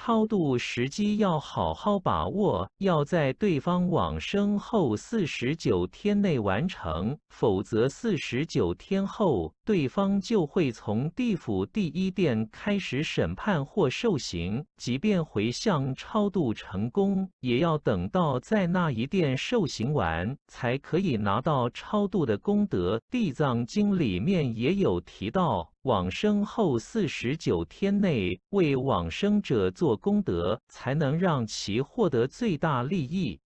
超度时机要好好把握，要在对方往生后四十九天内完成，否则四十九天后，对方就会从地府第一殿开始审判或受刑。即便回向超度成功，也要等到在那一殿受刑完，才可以拿到超度的功德。地藏经里面也有提到。往生后四十九天内为往生者做功德，才能让其获得最大利益。